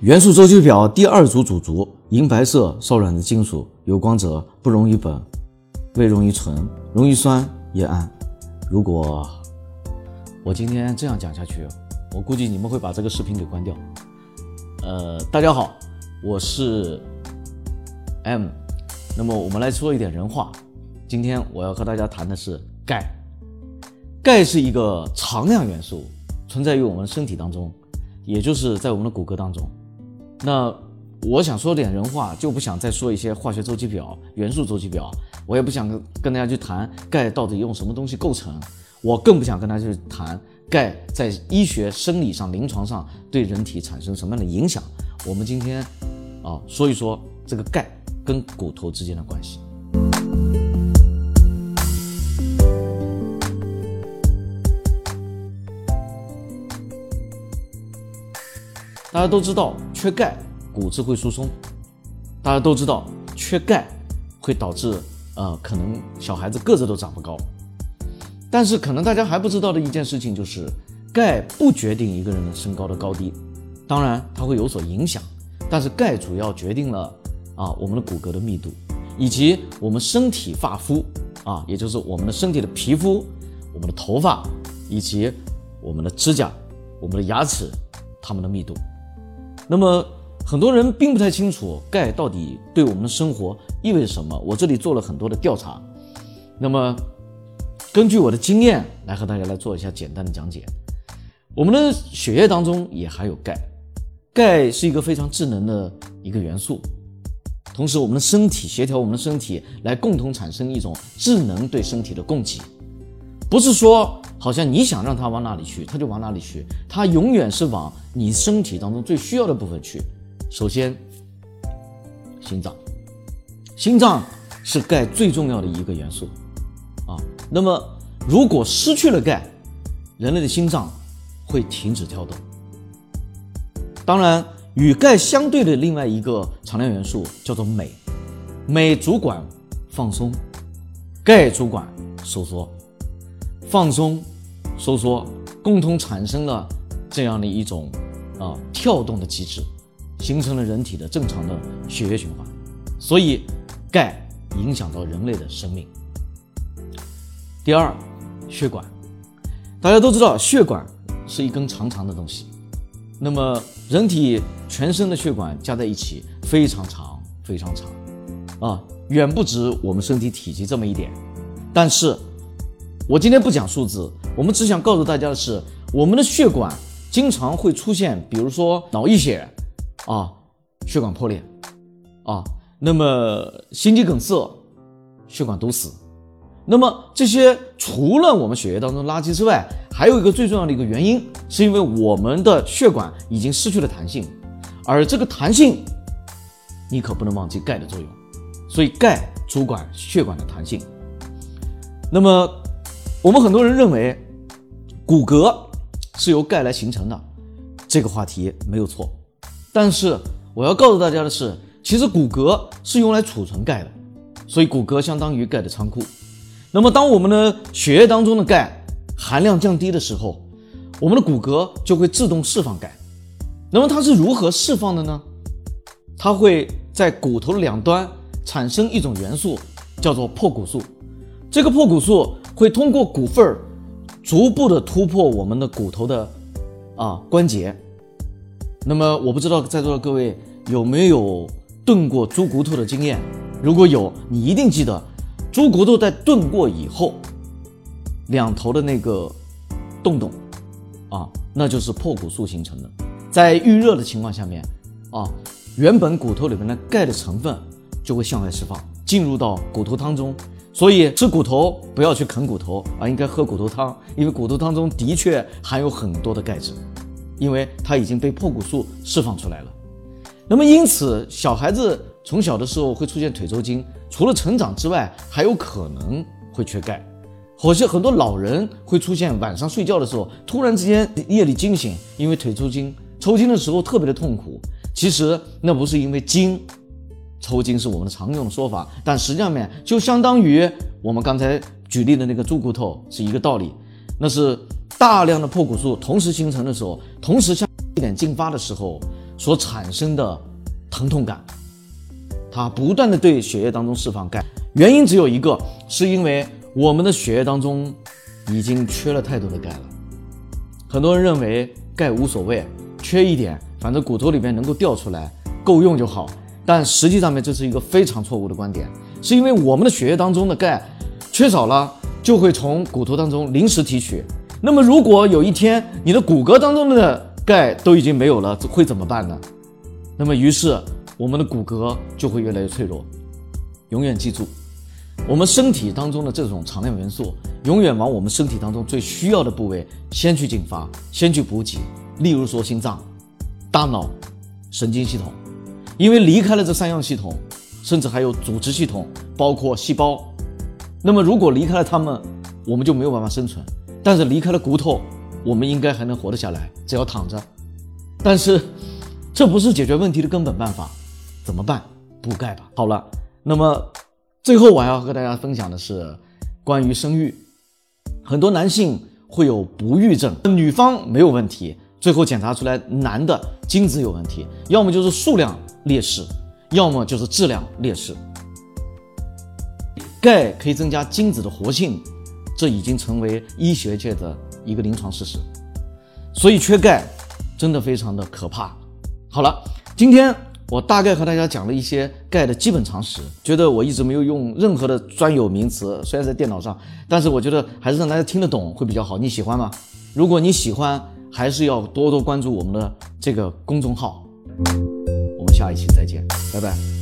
元素周期表第二组主族：银白色稍软的金属，有光泽，不溶于苯，未溶于醇，溶于酸也氨。如果我今天这样讲下去，我估计你们会把这个视频给关掉。呃，大家好，我是 M。那么我们来说一点人话。今天我要和大家谈的是钙。钙是一个常量元素，存在于我们身体当中，也就是在我们的骨骼当中。那我想说点人话，就不想再说一些化学周期表、元素周期表，我也不想跟大家去谈钙到底用什么东西构成，我更不想跟大家去谈钙在医学生理上、临床上对人体产生什么样的影响。我们今天啊说一说这个钙跟骨头之间的关系。大家都知道，缺钙骨质会疏松。大家都知道，缺钙会导致呃，可能小孩子个子都长不高。但是，可能大家还不知道的一件事情就是，钙不决定一个人的身高的高低，当然它会有所影响，但是钙主要决定了啊我们的骨骼的密度，以及我们身体发肤啊，也就是我们的身体的皮肤、我们的头发以及我们的指甲、我们的牙齿它们的密度。那么很多人并不太清楚钙到底对我们的生活意味着什么。我这里做了很多的调查，那么根据我的经验来和大家来做一下简单的讲解。我们的血液当中也含有钙，钙是一个非常智能的一个元素。同时，我们的身体协调我们的身体来共同产生一种智能对身体的供给，不是说。好像你想让它往哪里去，它就往哪里去。它永远是往你身体当中最需要的部分去。首先，心脏，心脏是钙最重要的一个元素啊。那么，如果失去了钙，人类的心脏会停止跳动。当然，与钙相对的另外一个常量元素叫做镁，镁主管放松，钙主管收缩。放松、收缩，共同产生了这样的一种啊跳动的机制，形成了人体的正常的血液循环。所以，钙影响到人类的生命。第二，血管，大家都知道，血管是一根长长的东西。那么，人体全身的血管加在一起非常长，非常长，啊，远不止我们身体体积这么一点。但是，我今天不讲数字，我们只想告诉大家的是，我们的血管经常会出现，比如说脑溢血，啊，血管破裂，啊，那么心肌梗塞，血管堵死，那么这些除了我们血液当中垃圾之外，还有一个最重要的一个原因，是因为我们的血管已经失去了弹性，而这个弹性，你可不能忘记钙的作用，所以钙主管血管的弹性，那么。我们很多人认为骨骼是由钙来形成的，这个话题没有错。但是我要告诉大家的是，其实骨骼是用来储存钙的，所以骨骼相当于钙的仓库。那么当我们的血液当中的钙含量降低的时候，我们的骨骼就会自动释放钙。那么它是如何释放的呢？它会在骨头的两端产生一种元素，叫做破骨素。这个破骨素。会通过骨缝儿，逐步的突破我们的骨头的啊关节。那么我不知道在座的各位有没有炖过猪骨头的经验？如果有，你一定记得，猪骨头在炖过以后，两头的那个洞洞啊，那就是破骨素形成的。在预热的情况下面啊，原本骨头里面的钙的成分就会向外释放，进入到骨头汤中。所以吃骨头不要去啃骨头而应该喝骨头汤，因为骨头汤中的确含有很多的钙质，因为它已经被破骨素释放出来了。那么因此，小孩子从小的时候会出现腿抽筋，除了成长之外，还有可能会缺钙。好像很多老人会出现晚上睡觉的时候突然之间夜里惊醒，因为腿抽筋，抽筋的时候特别的痛苦。其实那不是因为筋。抽筋是我们的常用的说法，但实际上面就相当于我们刚才举例的那个猪骨头是一个道理。那是大量的破骨素同时形成的时候，同时向一点进发的时候，所产生的疼痛感，它不断的对血液当中释放钙，原因只有一个，是因为我们的血液当中已经缺了太多的钙了。很多人认为钙无所谓，缺一点，反正骨头里面能够掉出来，够用就好。但实际上面这是一个非常错误的观点，是因为我们的血液当中的钙缺少了，就会从骨头当中临时提取。那么如果有一天你的骨骼当中的钙都已经没有了，会怎么办呢？那么于是我们的骨骼就会越来越脆弱。永远记住，我们身体当中的这种常量元素，永远往我们身体当中最需要的部位先去进发，先去补给。例如说心脏、大脑、神经系统。因为离开了这三样系统，甚至还有组织系统，包括细胞，那么如果离开了它们，我们就没有办法生存。但是离开了骨头，我们应该还能活得下来，只要躺着。但是这不是解决问题的根本办法，怎么办？补钙吧。好了，那么最后我要和大家分享的是关于生育，很多男性会有不育症，女方没有问题，最后检查出来男的精子有问题，要么就是数量。劣势，要么就是质量劣势。钙可以增加精子的活性，这已经成为医学界的一个临床事实。所以缺钙真的非常的可怕。好了，今天我大概和大家讲了一些钙的基本常识，觉得我一直没有用任何的专有名词，虽然在电脑上，但是我觉得还是让大家听得懂会比较好。你喜欢吗？如果你喜欢，还是要多多关注我们的这个公众号。我们下一期再见，拜拜。